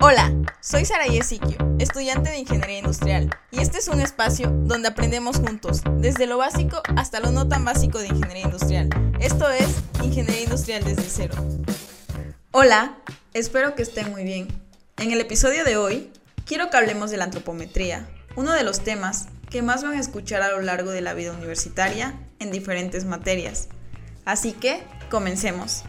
Hola, soy Sara Yesiquio, estudiante de Ingeniería Industrial, y este es un espacio donde aprendemos juntos, desde lo básico hasta lo no tan básico de Ingeniería Industrial. Esto es Ingeniería Industrial desde cero. Hola, espero que estén muy bien. En el episodio de hoy, quiero que hablemos de la antropometría, uno de los temas que más van a escuchar a lo largo de la vida universitaria en diferentes materias. Así que, comencemos.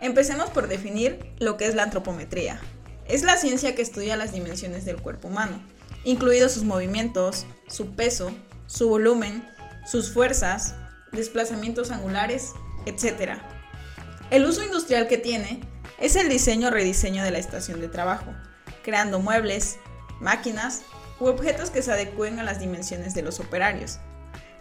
Empecemos por definir lo que es la antropometría. Es la ciencia que estudia las dimensiones del cuerpo humano, incluidos sus movimientos, su peso, su volumen, sus fuerzas, desplazamientos angulares, etc. El uso industrial que tiene es el diseño o rediseño de la estación de trabajo, creando muebles, máquinas u objetos que se adecúen a las dimensiones de los operarios.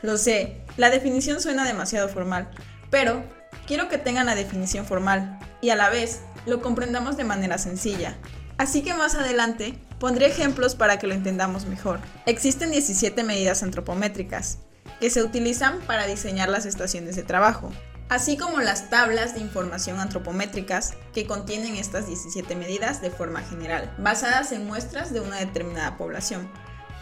Lo sé, la definición suena demasiado formal, pero quiero que tengan la definición formal y a la vez lo comprendamos de manera sencilla. Así que más adelante pondré ejemplos para que lo entendamos mejor. Existen 17 medidas antropométricas que se utilizan para diseñar las estaciones de trabajo, así como las tablas de información antropométricas que contienen estas 17 medidas de forma general, basadas en muestras de una determinada población.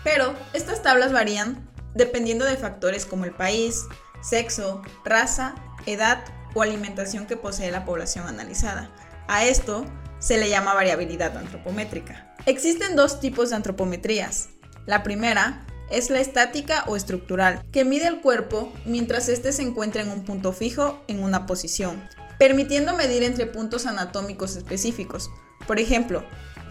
Pero estas tablas varían dependiendo de factores como el país, sexo, raza, edad o alimentación que posee la población analizada. A esto se le llama variabilidad antropométrica. Existen dos tipos de antropometrías. La primera es la estática o estructural, que mide el cuerpo mientras éste se encuentra en un punto fijo en una posición, permitiendo medir entre puntos anatómicos específicos, por ejemplo,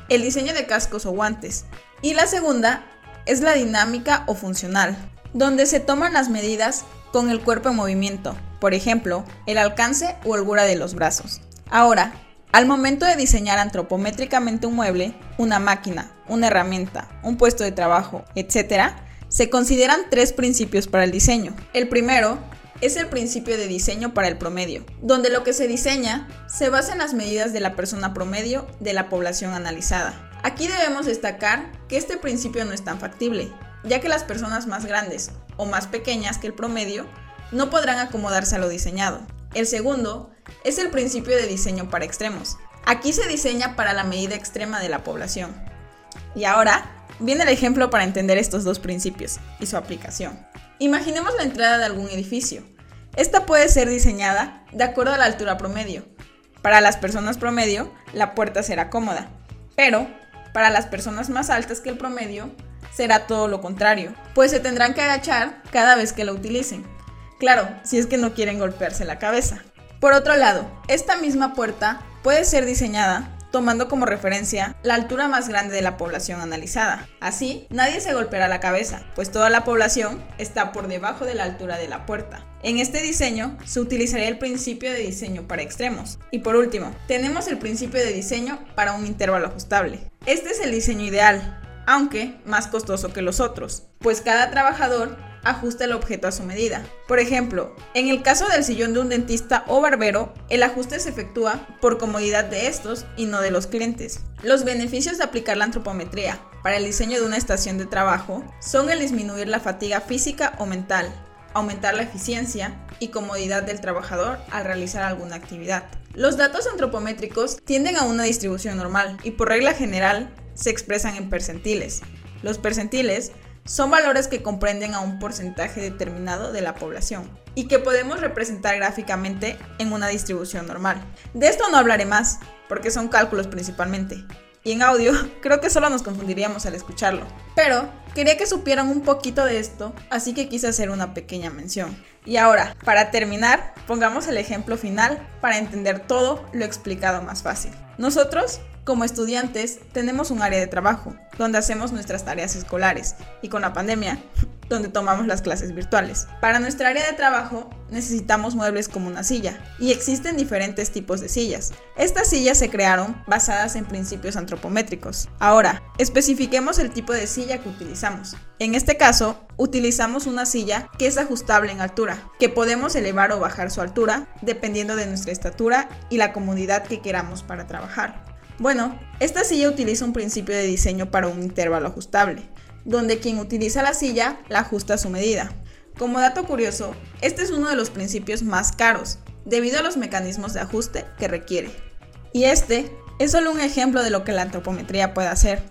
el diseño de cascos o guantes. Y la segunda es la dinámica o funcional, donde se toman las medidas con el cuerpo en movimiento, por ejemplo, el alcance o holgura de los brazos. Ahora, al momento de diseñar antropométricamente un mueble, una máquina, una herramienta, un puesto de trabajo, etc., se consideran tres principios para el diseño. El primero es el principio de diseño para el promedio, donde lo que se diseña se basa en las medidas de la persona promedio de la población analizada. Aquí debemos destacar que este principio no es tan factible, ya que las personas más grandes o más pequeñas que el promedio no podrán acomodarse a lo diseñado. El segundo es el principio de diseño para extremos. Aquí se diseña para la medida extrema de la población. Y ahora viene el ejemplo para entender estos dos principios y su aplicación. Imaginemos la entrada de algún edificio. Esta puede ser diseñada de acuerdo a la altura promedio. Para las personas promedio, la puerta será cómoda, pero para las personas más altas que el promedio, será todo lo contrario, pues se tendrán que agachar cada vez que la utilicen. Claro, si es que no quieren golpearse la cabeza. Por otro lado, esta misma puerta puede ser diseñada tomando como referencia la altura más grande de la población analizada. Así, nadie se golpeará la cabeza, pues toda la población está por debajo de la altura de la puerta. En este diseño se utilizaría el principio de diseño para extremos. Y por último, tenemos el principio de diseño para un intervalo ajustable. Este es el diseño ideal, aunque más costoso que los otros, pues cada trabajador ajusta el objeto a su medida. Por ejemplo, en el caso del sillón de un dentista o barbero, el ajuste se efectúa por comodidad de estos y no de los clientes. Los beneficios de aplicar la antropometría para el diseño de una estación de trabajo son el disminuir la fatiga física o mental, aumentar la eficiencia y comodidad del trabajador al realizar alguna actividad. Los datos antropométricos tienden a una distribución normal y por regla general se expresan en percentiles. Los percentiles son valores que comprenden a un porcentaje determinado de la población y que podemos representar gráficamente en una distribución normal. De esto no hablaré más, porque son cálculos principalmente. Y en audio creo que solo nos confundiríamos al escucharlo. Pero quería que supieran un poquito de esto, así que quise hacer una pequeña mención. Y ahora, para terminar, pongamos el ejemplo final para entender todo lo explicado más fácil. Nosotros como estudiantes tenemos un área de trabajo donde hacemos nuestras tareas escolares y con la pandemia donde tomamos las clases virtuales. Para nuestra área de trabajo necesitamos muebles como una silla y existen diferentes tipos de sillas. Estas sillas se crearon basadas en principios antropométricos. Ahora, especifiquemos el tipo de silla que utilizamos. En este caso, utilizamos una silla que es ajustable en altura, que podemos elevar o bajar su altura dependiendo de nuestra estatura y la comodidad que queramos para trabajar. Bueno, esta silla utiliza un principio de diseño para un intervalo ajustable, donde quien utiliza la silla la ajusta a su medida. Como dato curioso, este es uno de los principios más caros, debido a los mecanismos de ajuste que requiere. Y este es solo un ejemplo de lo que la antropometría puede hacer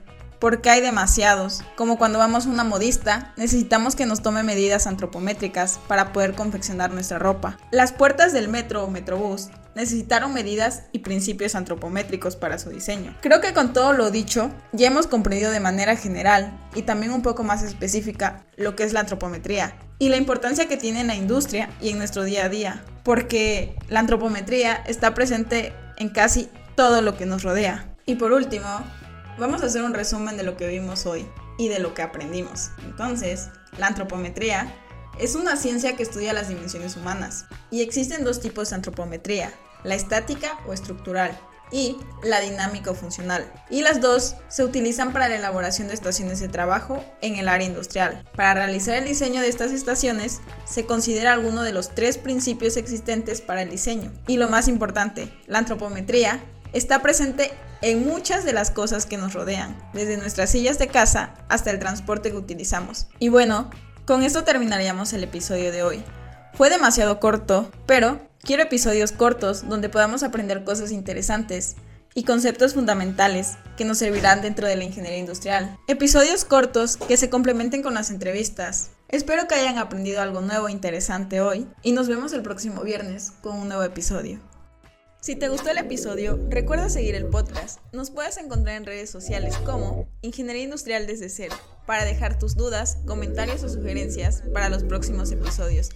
porque hay demasiados, como cuando vamos a una modista, necesitamos que nos tome medidas antropométricas para poder confeccionar nuestra ropa. Las puertas del metro o metrobús necesitaron medidas y principios antropométricos para su diseño. Creo que con todo lo dicho, ya hemos comprendido de manera general y también un poco más específica lo que es la antropometría y la importancia que tiene en la industria y en nuestro día a día, porque la antropometría está presente en casi todo lo que nos rodea. Y por último, Vamos a hacer un resumen de lo que vimos hoy y de lo que aprendimos. Entonces, la antropometría es una ciencia que estudia las dimensiones humanas y existen dos tipos de antropometría, la estática o estructural y la dinámica funcional. Y las dos se utilizan para la elaboración de estaciones de trabajo en el área industrial. Para realizar el diseño de estas estaciones se considera alguno de los tres principios existentes para el diseño. Y lo más importante, la antropometría está presente en muchas de las cosas que nos rodean, desde nuestras sillas de casa hasta el transporte que utilizamos. Y bueno, con esto terminaríamos el episodio de hoy. Fue demasiado corto, pero quiero episodios cortos donde podamos aprender cosas interesantes y conceptos fundamentales que nos servirán dentro de la ingeniería industrial. Episodios cortos que se complementen con las entrevistas. Espero que hayan aprendido algo nuevo e interesante hoy y nos vemos el próximo viernes con un nuevo episodio. Si te gustó el episodio, recuerda seguir el podcast. Nos puedes encontrar en redes sociales como Ingeniería Industrial desde cero para dejar tus dudas, comentarios o sugerencias para los próximos episodios.